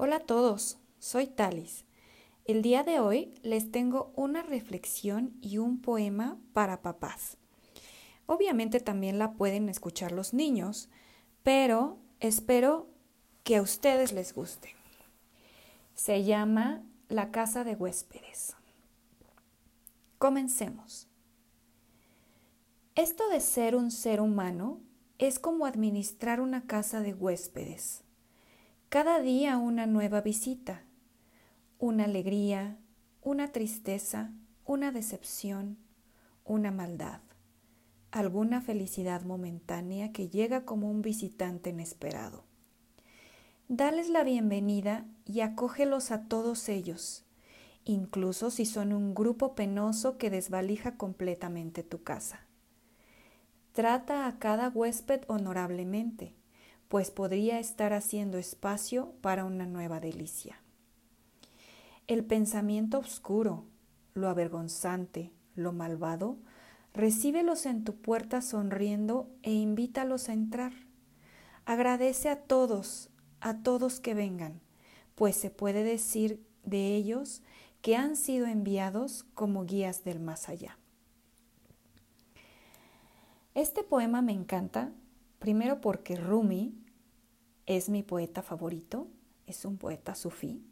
Hola a todos, soy Talis. El día de hoy les tengo una reflexión y un poema para papás. Obviamente también la pueden escuchar los niños, pero espero que a ustedes les guste. Se llama La casa de huéspedes. Comencemos. Esto de ser un ser humano es como administrar una casa de huéspedes cada día una nueva visita, una alegría, una tristeza, una decepción, una maldad, alguna felicidad momentánea que llega como un visitante inesperado. Dales la bienvenida y acógelos a todos ellos, incluso si son un grupo penoso que desvalija completamente tu casa. Trata a cada huésped honorablemente pues podría estar haciendo espacio para una nueva delicia. El pensamiento oscuro, lo avergonzante, lo malvado, recíbelos en tu puerta sonriendo e invítalos a entrar. Agradece a todos, a todos que vengan, pues se puede decir de ellos que han sido enviados como guías del más allá. Este poema me encanta Primero porque Rumi es mi poeta favorito, es un poeta sufí.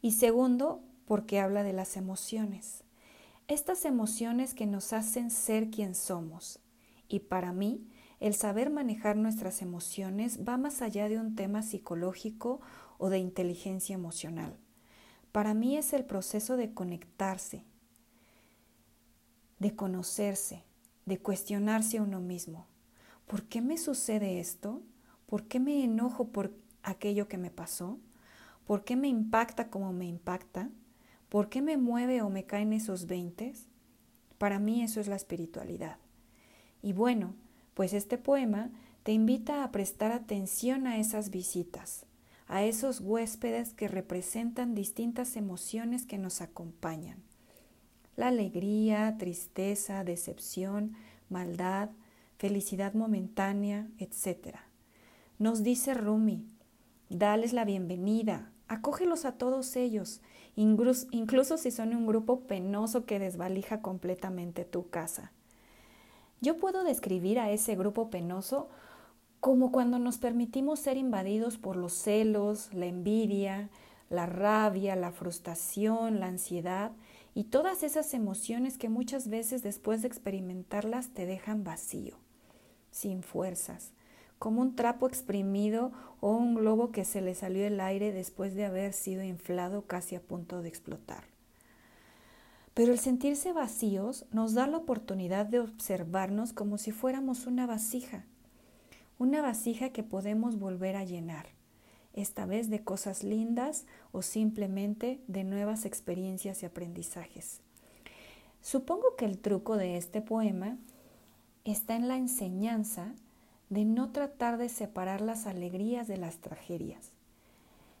Y segundo porque habla de las emociones. Estas emociones que nos hacen ser quien somos. Y para mí, el saber manejar nuestras emociones va más allá de un tema psicológico o de inteligencia emocional. Para mí es el proceso de conectarse, de conocerse, de cuestionarse a uno mismo. ¿por qué me sucede esto? ¿Por qué me enojo por aquello que me pasó? ¿Por qué me impacta como me impacta? ¿Por qué me mueve o me caen esos veintes? Para mí eso es la espiritualidad. Y bueno, pues este poema te invita a prestar atención a esas visitas, a esos huéspedes que representan distintas emociones que nos acompañan. La alegría, tristeza, decepción, maldad, felicidad momentánea, etc. Nos dice Rumi, dales la bienvenida, acógelos a todos ellos, incluso, si son un grupo penoso que desvalija completamente tu casa. Yo puedo describir a ese grupo penoso como cuando nos permitimos ser invadidos por los celos, la envidia, la rabia, la frustración, la ansiedad y todas esas emociones que muchas veces después de experimentarlas te dejan vacío sin fuerzas, como un trapo exprimido o un globo que se le salió el aire después de haber sido inflado casi a punto de explotar. Pero el sentirse vacíos nos da la oportunidad de observarnos como si fuéramos una vasija, una vasija que podemos volver a llenar, esta vez de cosas lindas o simplemente de nuevas experiencias y aprendizajes. Supongo que el truco de este poema está en la enseñanza de no tratar de separar las alegrías de las tragedias,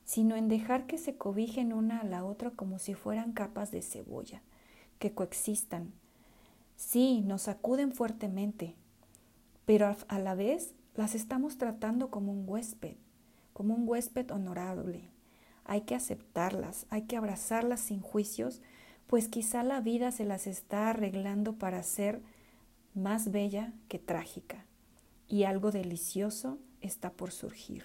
sino en dejar que se cobijen una a la otra como si fueran capas de cebolla, que coexistan. Sí, nos sacuden fuertemente, pero a la vez las estamos tratando como un huésped, como un huésped honorable. Hay que aceptarlas, hay que abrazarlas sin juicios, pues quizá la vida se las está arreglando para ser más bella que trágica, y algo delicioso está por surgir.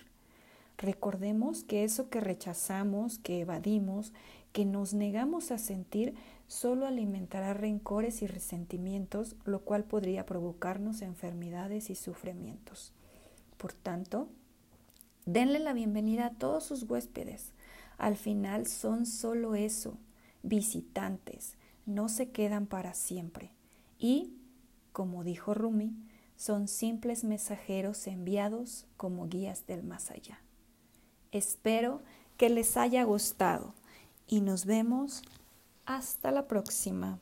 Recordemos que eso que rechazamos, que evadimos, que nos negamos a sentir, solo alimentará rencores y resentimientos, lo cual podría provocarnos enfermedades y sufrimientos. Por tanto, denle la bienvenida a todos sus huéspedes. Al final son solo eso, visitantes, no se quedan para siempre. Y como dijo Rumi, son simples mensajeros enviados como guías del más allá. Espero que les haya gustado y nos vemos hasta la próxima.